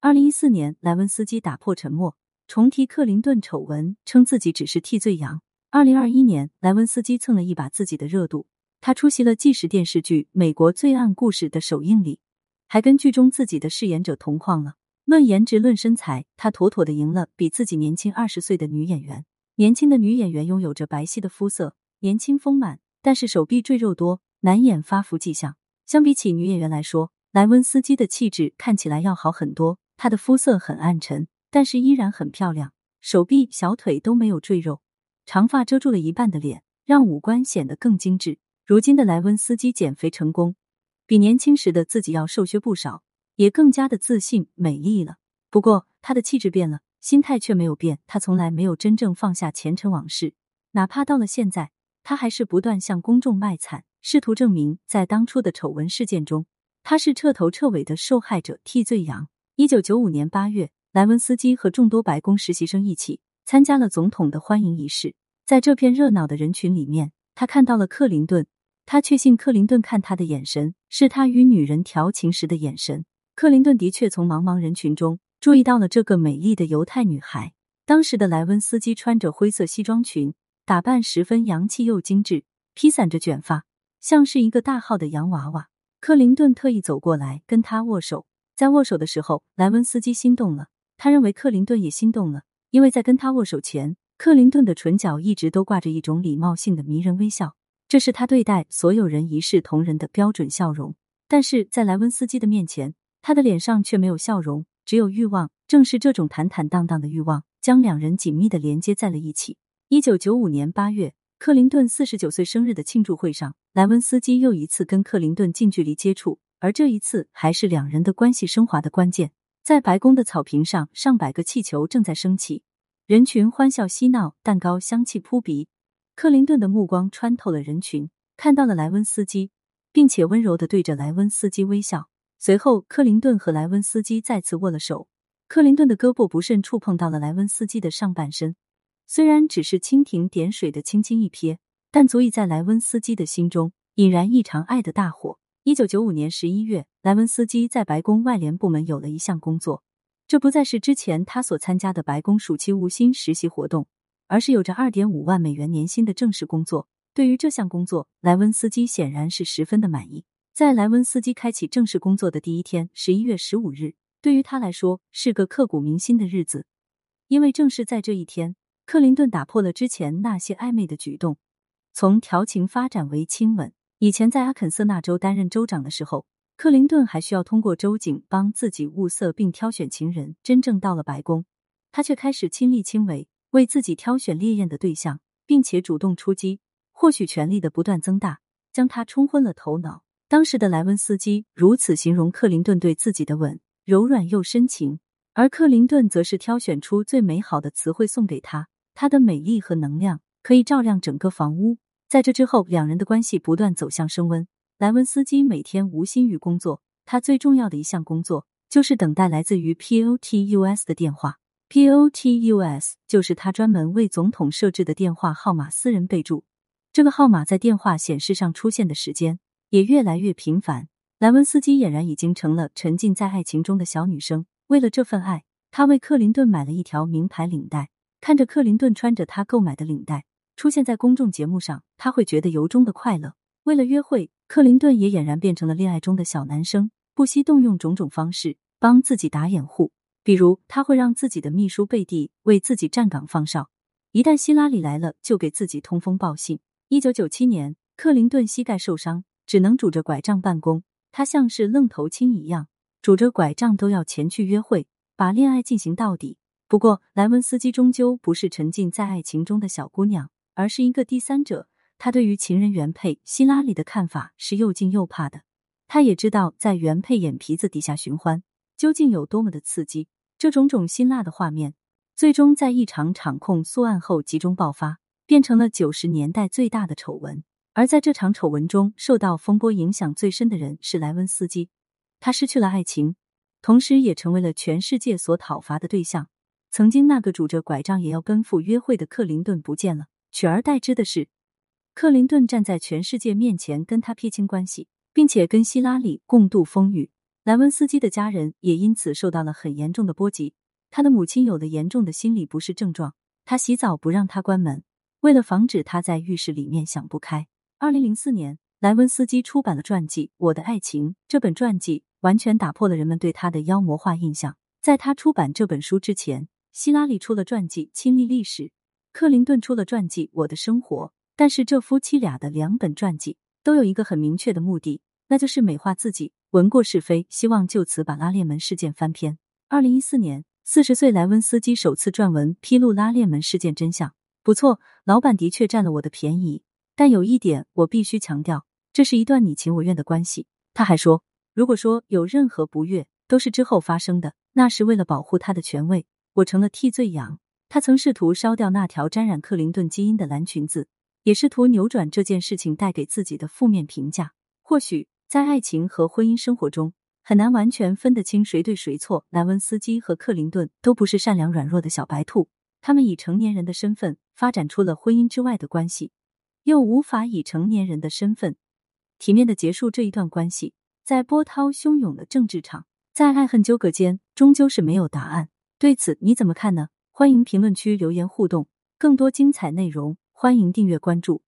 二零一四年，莱文斯基打破沉默，重提克林顿丑闻，称自己只是替罪羊。二零二一年，莱文斯基蹭了一把自己的热度，他出席了纪实电视剧《美国罪案故事》的首映礼，还跟剧中自己的饰演者同框了。论颜值，论身材，他妥妥的赢了比自己年轻二十岁的女演员。年轻的女演员拥有着白皙的肤色，年轻丰满，但是手臂赘肉多，难掩发福迹象。相比起女演员来说，莱温斯基的气质看起来要好很多。她的肤色很暗沉，但是依然很漂亮，手臂、小腿都没有赘肉。长发遮住了一半的脸，让五官显得更精致。如今的莱温斯基减肥成功，比年轻时的自己要瘦削不少，也更加的自信美丽了。不过，他的气质变了，心态却没有变。他从来没有真正放下前尘往事，哪怕到了现在，他还是不断向公众卖惨，试图证明在当初的丑闻事件中，他是彻头彻尾的受害者、替罪羊。一九九五年八月，莱文斯基和众多白宫实习生一起。参加了总统的欢迎仪式，在这片热闹的人群里面，他看到了克林顿。他确信克林顿看他的眼神是他与女人调情时的眼神。克林顿的确从茫茫人群中注意到了这个美丽的犹太女孩。当时的莱温斯基穿着灰色西装裙，打扮十分洋气又精致，披散着卷发，像是一个大号的洋娃娃。克林顿特意走过来跟他握手，在握手的时候，莱温斯基心动了。他认为克林顿也心动了。因为在跟他握手前，克林顿的唇角一直都挂着一种礼貌性的迷人微笑，这是他对待所有人一视同仁的标准笑容。但是在莱温斯基的面前，他的脸上却没有笑容，只有欲望。正是这种坦坦荡荡的欲望，将两人紧密的连接在了一起。一九九五年八月，克林顿四十九岁生日的庆祝会上，莱文斯基又一次跟克林顿近距离接触，而这一次还是两人的关系升华的关键。在白宫的草坪上，上百个气球正在升起，人群欢笑嬉闹，蛋糕香气扑鼻。克林顿的目光穿透了人群，看到了莱温斯基，并且温柔的对着莱温斯基微笑。随后，克林顿和莱温斯基再次握了手。克林顿的胳膊不慎触碰到了莱温斯基的上半身，虽然只是蜻蜓点水的轻轻一瞥，但足以在莱温斯基的心中引燃一场爱的大火。一九九五年十一月，莱文斯基在白宫外联部门有了一项工作，这不再是之前他所参加的白宫暑期无薪实习活动，而是有着二点五万美元年薪的正式工作。对于这项工作，莱文斯基显然是十分的满意。在莱文斯基开启正式工作的第一天，十一月十五日，对于他来说是个刻骨铭心的日子，因为正是在这一天，克林顿打破了之前那些暧昧的举动，从调情发展为亲吻。以前在阿肯色纳州担任州长的时候，克林顿还需要通过州警帮自己物色并挑选情人。真正到了白宫，他却开始亲力亲为，为自己挑选猎艳的对象，并且主动出击。或许权力的不断增大，将他冲昏了头脑。当时的莱文斯基如此形容克林顿对自己的吻：柔软又深情。而克林顿则是挑选出最美好的词汇送给他，她的美丽和能量可以照亮整个房屋。在这之后，两人的关系不断走向升温。莱文斯基每天无心于工作，他最重要的一项工作就是等待来自于 POTUS 的电话。POTUS 就是他专门为总统设置的电话号码，私人备注。这个号码在电话显示上出现的时间也越来越频繁。莱文斯基俨然已经成了沉浸在爱情中的小女生。为了这份爱，他为克林顿买了一条名牌领带。看着克林顿穿着他购买的领带。出现在公众节目上，他会觉得由衷的快乐。为了约会，克林顿也俨然变成了恋爱中的小男生，不惜动用种种方式帮自己打掩护。比如，他会让自己的秘书贝蒂为自己站岗放哨，一旦希拉里来了，就给自己通风报信。一九九七年，克林顿膝盖受伤，只能拄着拐杖办公。他像是愣头青一样，拄着拐杖都要前去约会，把恋爱进行到底。不过，莱文斯基终究不是沉浸在爱情中的小姑娘。而是一个第三者，他对于情人原配希拉里的看法是又敬又怕的。他也知道在原配眼皮子底下寻欢究竟有多么的刺激。这种种辛辣的画面，最终在一场场控诉案后集中爆发，变成了九十年代最大的丑闻。而在这场丑闻中，受到风波影响最深的人是莱温斯基。他失去了爱情，同时也成为了全世界所讨伐的对象。曾经那个拄着拐杖也要奔赴约会的克林顿不见了。取而代之的是，克林顿站在全世界面前跟他撇清关系，并且跟希拉里共度风雨。莱温斯基的家人也因此受到了很严重的波及。他的母亲有了严重的心理不适症状，他洗澡不让他关门，为了防止他在浴室里面想不开。二零零四年，莱温斯基出版了传记《我的爱情》，这本传记完全打破了人们对他的妖魔化印象。在他出版这本书之前，希拉里出了传记《亲历历史》，克林顿出了传记《我的生活》，但是这夫妻俩的两本传记都有一个很明确的目的。那就是美化自己，闻过是非，希望就此把拉链门事件翻篇。二零一四年，四十岁莱温斯基首次撰文披露拉链门事件真相。不错，老板的确占了我的便宜，但有一点我必须强调，这是一段你情我愿的关系。他还说，如果说有任何不悦，都是之后发生的，那是为了保护他的权位，我成了替罪羊。他曾试图烧掉那条沾染克林顿基因的蓝裙子，也试图扭转这件事情带给自己的负面评价。或许。在爱情和婚姻生活中，很难完全分得清谁对谁错。莱文斯基和克林顿都不是善良软弱的小白兔，他们以成年人的身份发展出了婚姻之外的关系，又无法以成年人的身份体面的结束这一段关系。在波涛汹涌的政治场，在爱恨纠葛间，终究是没有答案。对此你怎么看呢？欢迎评论区留言互动，更多精彩内容，欢迎订阅关注。